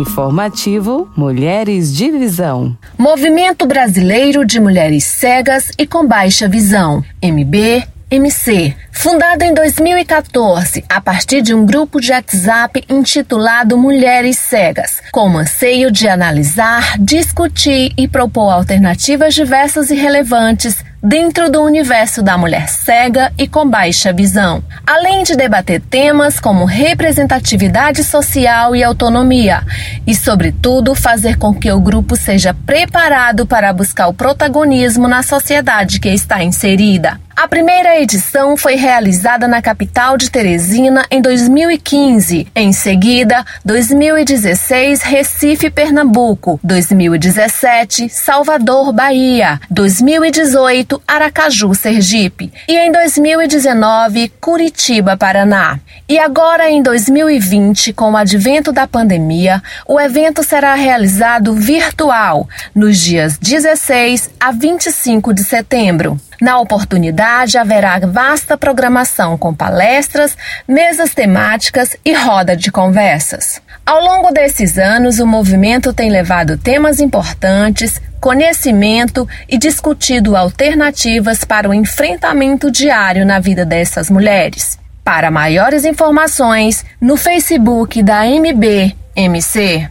Informativo Mulheres de Visão. Movimento Brasileiro de Mulheres Cegas e com Baixa Visão. MB MC, fundado em 2014 a partir de um grupo de WhatsApp intitulado Mulheres Cegas, com o anseio de analisar, discutir e propor alternativas diversas e relevantes dentro do universo da mulher cega e com baixa visão, além de debater temas como representatividade social e autonomia, e, sobretudo, fazer com que o grupo seja preparado para buscar o protagonismo na sociedade que está inserida. A primeira edição foi realizada na capital de Teresina em 2015. Em seguida, 2016, Recife, Pernambuco. 2017, Salvador, Bahia. 2018, Aracaju, Sergipe. E em 2019, Curitiba, Paraná. E agora, em 2020, com o advento da pandemia, o evento será realizado virtual, nos dias 16 a 25 de setembro. Na oportunidade, haverá vasta programação com palestras, mesas temáticas e roda de conversas. Ao longo desses anos, o movimento tem levado temas importantes, conhecimento e discutido alternativas para o enfrentamento diário na vida dessas mulheres. Para maiores informações, no Facebook da MBMC.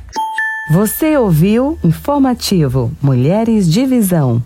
Você ouviu Informativo Mulheres de Visão.